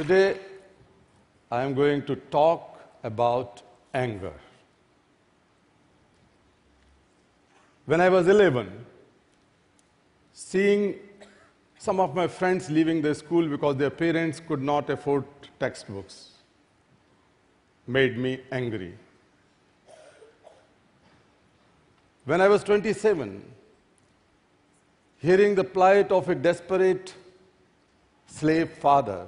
Today, I am going to talk about anger. When I was 11, seeing some of my friends leaving the school because their parents could not afford textbooks made me angry. When I was 27, hearing the plight of a desperate slave father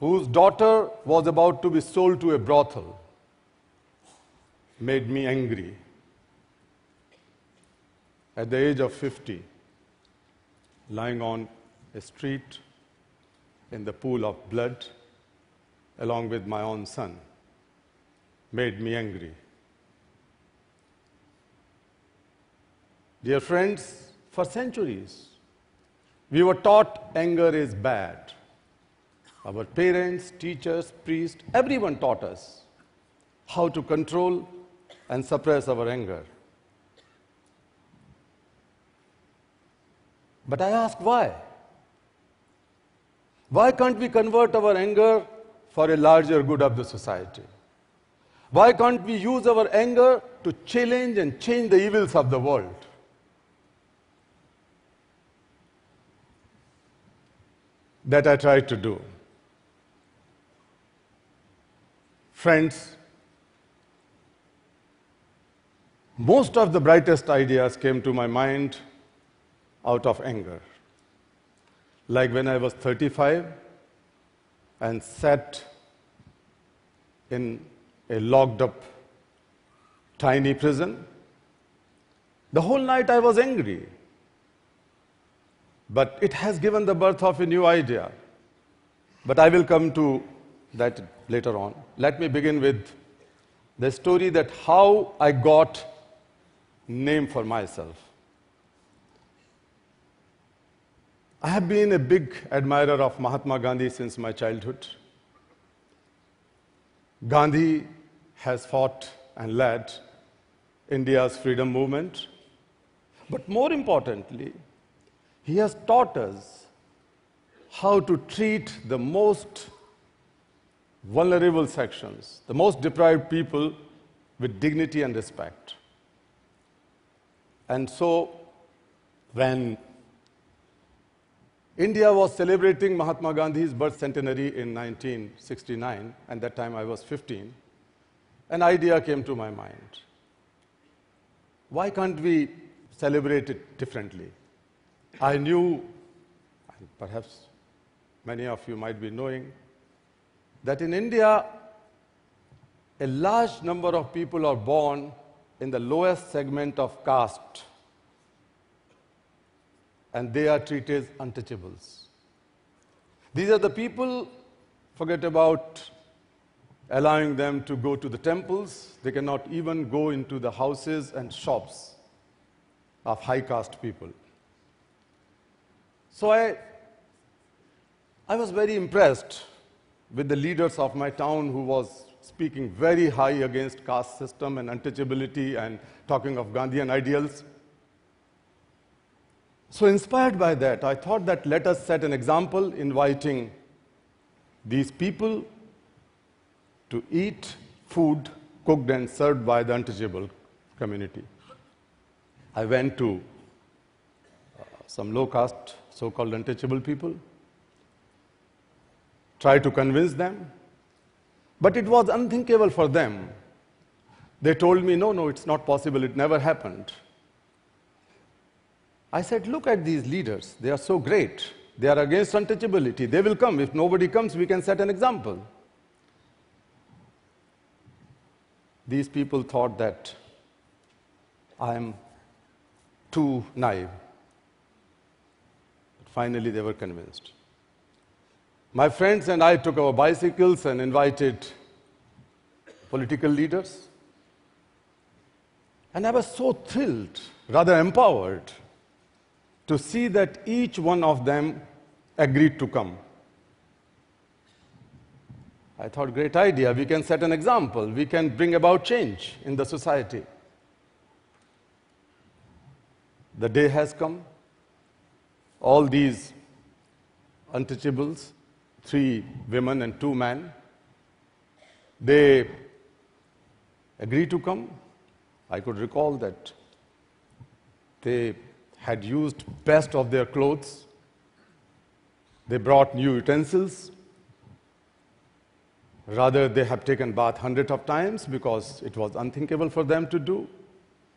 whose daughter was about to be sold to a brothel made me angry. At the age of 50, lying on a street in the pool of blood, along with my own son, made me angry. Dear friends, for centuries, we were taught anger is bad. Our parents, teachers, priests, everyone taught us how to control and suppress our anger. But I ask why? Why can't we convert our anger for a larger good of the society? Why can't we use our anger to challenge and change the evils of the world? That I try to do. Friends, most of the brightest ideas came to my mind out of anger. Like when I was 35 and sat in a locked up tiny prison. The whole night I was angry. But it has given the birth of a new idea. But I will come to that later on. Let me begin with the story that how I got name for myself. I have been a big admirer of Mahatma Gandhi since my childhood. Gandhi has fought and led India's freedom movement. But more importantly, he has taught us how to treat the most vulnerable sections, the most deprived people, with dignity and respect. And so, when India was celebrating Mahatma Gandhi's birth centenary in 1969, and that time I was 15, an idea came to my mind. Why can't we celebrate it differently? I knew, and perhaps many of you might be knowing, that in India, a large number of people are born in the lowest segment of caste, and they are treated as untouchables. These are the people, forget about allowing them to go to the temples, they cannot even go into the houses and shops of high caste people. So I, I was very impressed with the leaders of my town who was speaking very high against caste system and untouchability and talking of Gandhian ideals. So inspired by that, I thought that let us set an example inviting these people to eat food cooked and served by the untouchable community. I went to uh, some low caste, so called untouchable people, tried to convince them, but it was unthinkable for them. They told me, no, no, it's not possible, it never happened. I said, look at these leaders, they are so great. They are against untouchability. They will come. If nobody comes, we can set an example. These people thought that I am too naive. But finally, they were convinced. My friends and I took our bicycles and invited political leaders. And I was so thrilled, rather empowered, to see that each one of them agreed to come. I thought, great idea. We can set an example. We can bring about change in the society. The day has come. All these untouchables three women and two men. They agreed to come. I could recall that they had used best of their clothes. They brought new utensils. Rather, they have taken bath hundreds of times because it was unthinkable for them to do.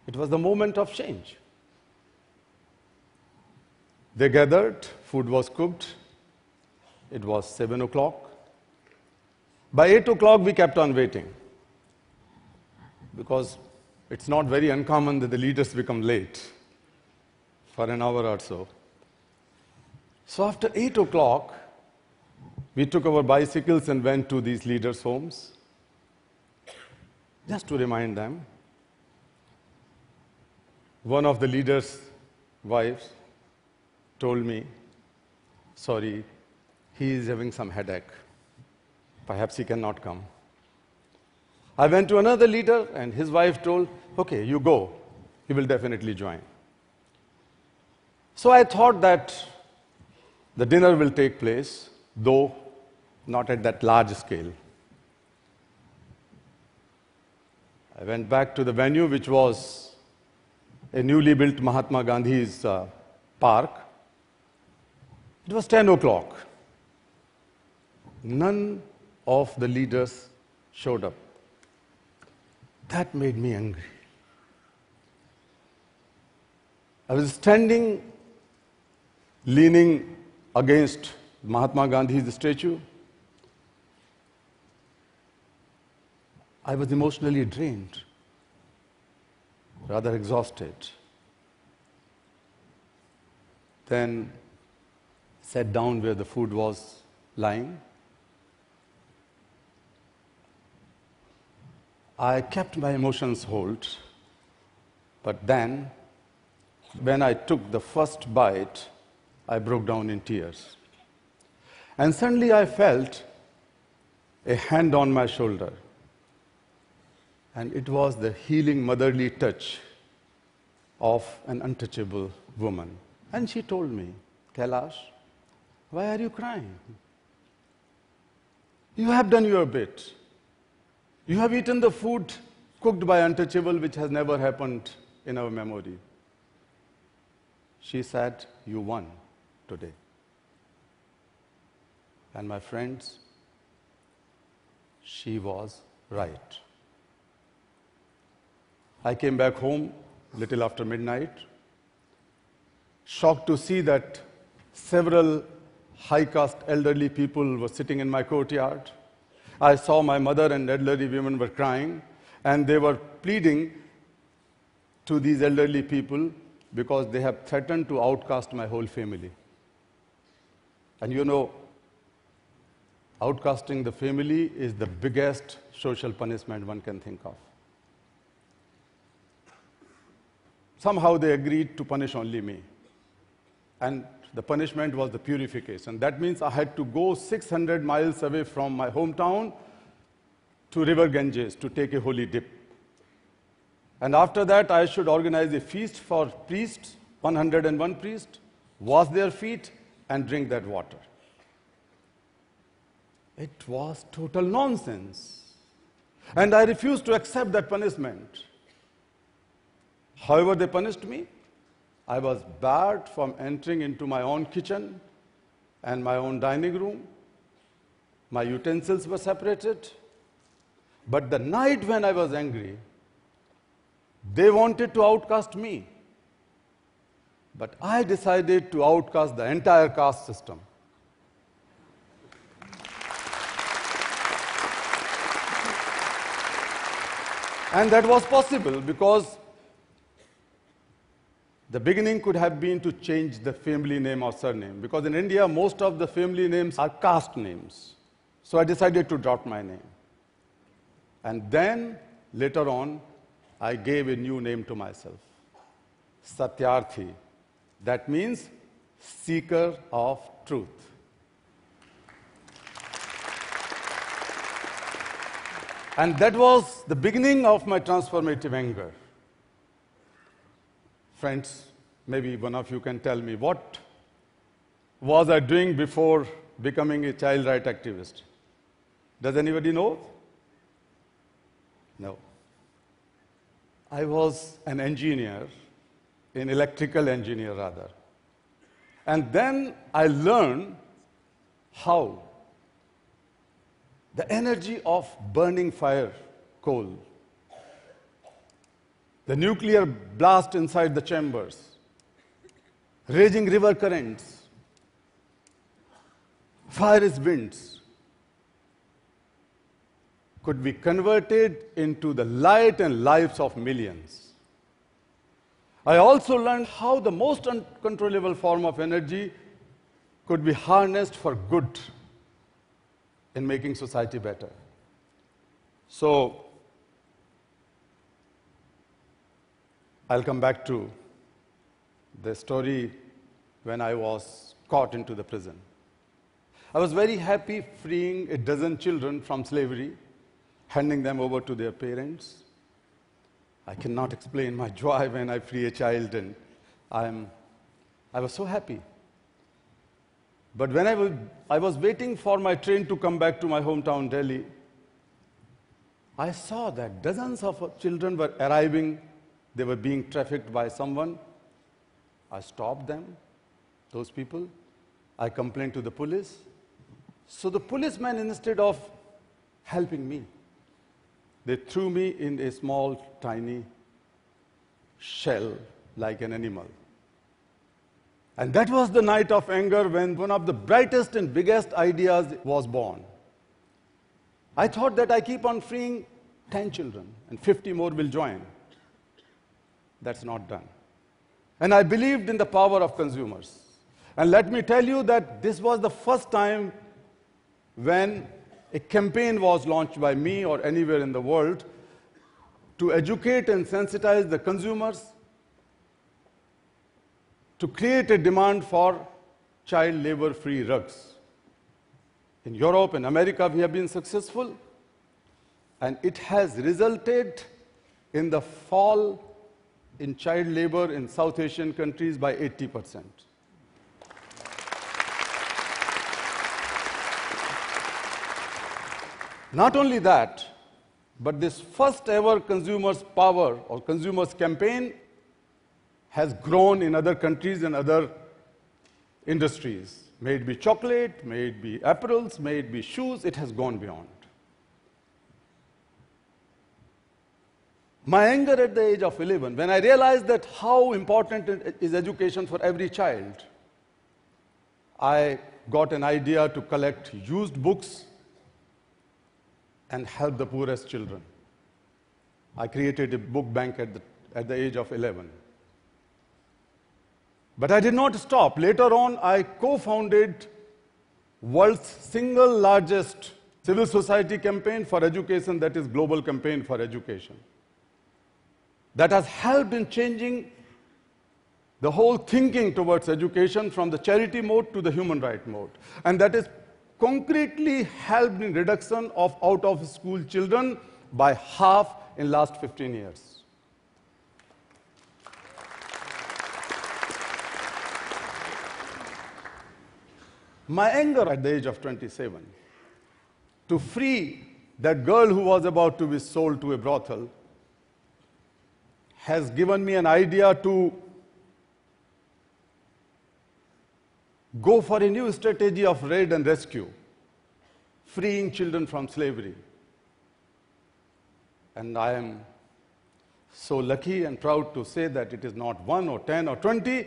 It was the moment of change. They gathered, food was cooked. It was seven o'clock. By eight o'clock, we kept on waiting because it's not very uncommon that the leaders become late for an hour or so. So after eight o'clock, we took our bicycles and went to these leaders' homes just to remind them. One of the leaders' wives told me, Sorry, he is having some headache. Perhaps he cannot come. I went to another leader, and his wife told, Okay, you go. He will definitely join. So I thought that the dinner will take place, though not at that large scale. I went back to the venue, which was a newly built Mahatma Gandhi's uh, park. It was 10 o'clock. None of the leaders showed up. That made me angry. I was standing, leaning against Mahatma Gandhi's statue. I was emotionally drained, rather exhausted. Then sat down where the food was lying. I kept my emotions hold, but then, when I took the first bite, I broke down in tears. And suddenly I felt a hand on my shoulder. And it was the healing motherly touch of an untouchable woman. And she told me, Kailash, why are you crying? You have done your bit. You have eaten the food cooked by untouchable, which has never happened in our memory. She said, You won today. And my friends, she was right. I came back home little after midnight, shocked to see that several high caste elderly people were sitting in my courtyard. I saw my mother and elderly women were crying, and they were pleading to these elderly people because they have threatened to outcast my whole family. And you know, outcasting the family is the biggest social punishment one can think of. Somehow they agreed to punish only me. And the punishment was the purification. That means I had to go 600 miles away from my hometown to River Ganges to take a holy dip. And after that, I should organize a feast for priests, 101 priests, wash their feet, and drink that water. It was total nonsense. And I refused to accept that punishment. However, they punished me. I was barred from entering into my own kitchen and my own dining room. My utensils were separated. But the night when I was angry, they wanted to outcast me. But I decided to outcast the entire caste system. And that was possible because the beginning could have been to change the family name or surname, because in India, most of the family names are caste names. So I decided to drop my name. And then, later on, I gave a new name to myself Satyarthi. That means seeker of truth. And that was the beginning of my transformative anger. Friends, maybe one of you can tell me what was I doing before becoming a child right activist? Does anybody know? No. I was an engineer, an electrical engineer rather. And then I learned how the energy of burning fire, coal, the nuclear blast inside the chambers, raging river currents, fires winds, could be converted into the light and lives of millions. I also learned how the most uncontrollable form of energy could be harnessed for good in making society better. So, I'll come back to the story when I was caught into the prison. I was very happy freeing a dozen children from slavery, handing them over to their parents. I cannot explain my joy when I free a child, and I'm, I was so happy. But when I was, I was waiting for my train to come back to my hometown, Delhi, I saw that dozens of children were arriving they were being trafficked by someone. I stopped them, those people. I complained to the police. So the policeman, instead of helping me, they threw me in a small, tiny shell like an animal. And that was the night of anger when one of the brightest and biggest ideas was born. I thought that I keep on freeing 10 children and 50 more will join. That's not done. And I believed in the power of consumers. And let me tell you that this was the first time when a campaign was launched by me or anywhere in the world to educate and sensitize the consumers to create a demand for child labor free rugs. In Europe and America, we have been successful, and it has resulted in the fall in child labor in South Asian countries by 80%. Not only that, but this first ever consumers power or consumers campaign has grown in other countries and other industries. May it be chocolate, may it be apparels, may it be shoes, it has gone beyond. My anger at the age of 11, when I realized that how important is education for every child, I got an idea to collect used books and help the poorest children. I created a book bank at the, at the age of 11. But I did not stop. Later on, I co-founded world's single largest civil society campaign for education, that is Global Campaign for Education that has helped in changing the whole thinking towards education from the charity mode to the human right mode. And that is concretely helped in reduction of out of school children by half in last 15 years. My anger at the age of 27 to free that girl who was about to be sold to a brothel has given me an idea to go for a new strategy of raid and rescue, freeing children from slavery. And I am so lucky and proud to say that it is not one or 10 or 20,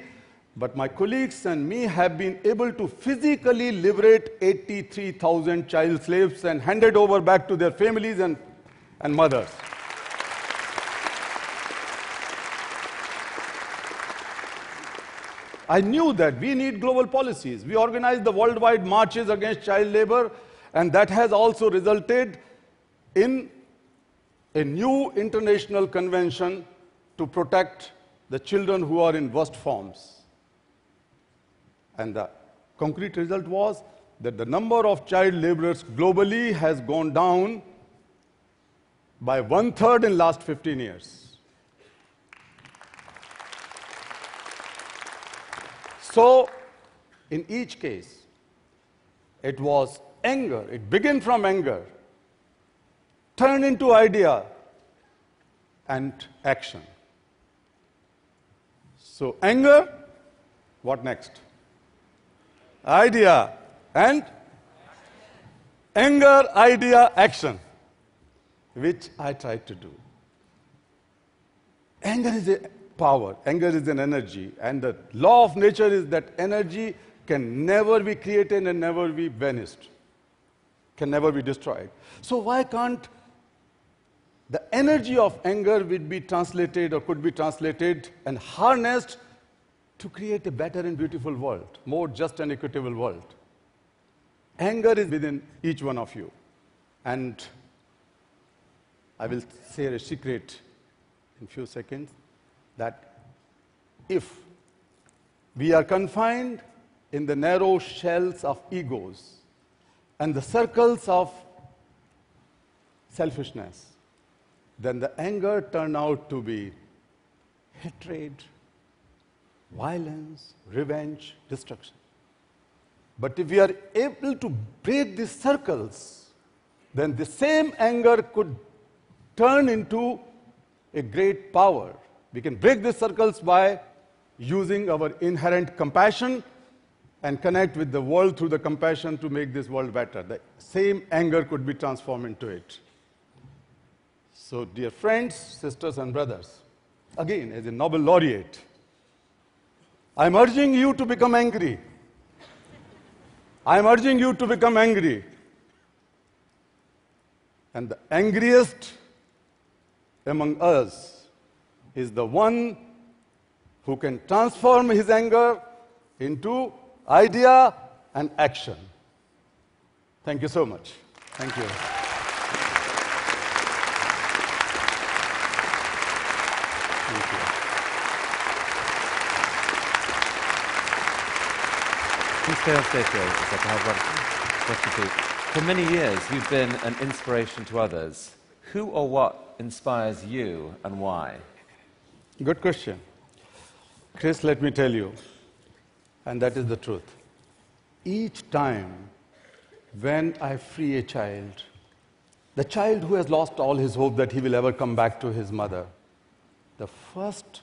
but my colleagues and me have been able to physically liberate 83,000 child slaves and hand it over back to their families and, and mothers. I knew that we need global policies. We organized the worldwide marches against child labor, and that has also resulted in a new international convention to protect the children who are in worst forms. And the concrete result was that the number of child laborers globally has gone down by one third in the last 15 years. So, in each case, It was anger. It began from anger, turned into idea and action. So, anger, what next? Idea and anger, idea, action, which I tried to do. Anger is a power, anger is an energy, and the law of nature is that energy can never be created and never be vanished, can never be destroyed. So, why can't the energy of anger would be translated or could be translated and harnessed to create a better and beautiful world, more just and equitable world? Anger is within each one of you. And I will share a secret in few seconds that if we are confined in the narrow shells of egos and the circles of selfishness, then the anger turned out to be hatred, violence, revenge, destruction. But if we are able to break these circles, then the same anger could turn into a great power. We can break these circles by using our inherent compassion and connect with the world through the compassion to make this world better. The same anger could be transformed into it. So, dear friends, sisters, and brothers, again, as a Nobel laureate, I'm urging you to become angry. I'm urging you to become angry. And the angriest among us is the one who can transform his anger into idea and action. Thank you so much. Thank you. Please stay on stage, for a second. I have one question for you. For many years, you've been an inspiration to others. Who or what inspires you and why? Good question. Chris, let me tell you, and that is the truth. Each time when I free a child, the child who has lost all his hope that he will ever come back to his mother, the first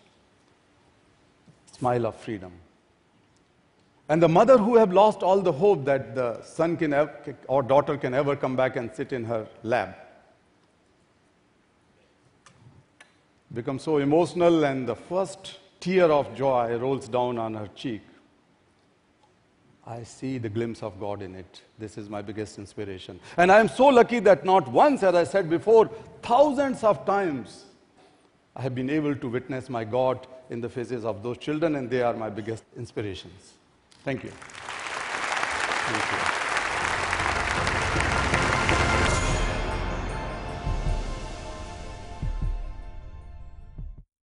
smile of freedom. And the mother who have lost all the hope that the son can or daughter can ever come back and sit in her lap, becomes so emotional, and the first tear of joy rolls down on her cheek. I see the glimpse of God in it. This is my biggest inspiration. And I am so lucky that not once, as I said before, thousands of times, I have been able to witness my God in the faces of those children, and they are my biggest inspirations. Thank you. Thank you.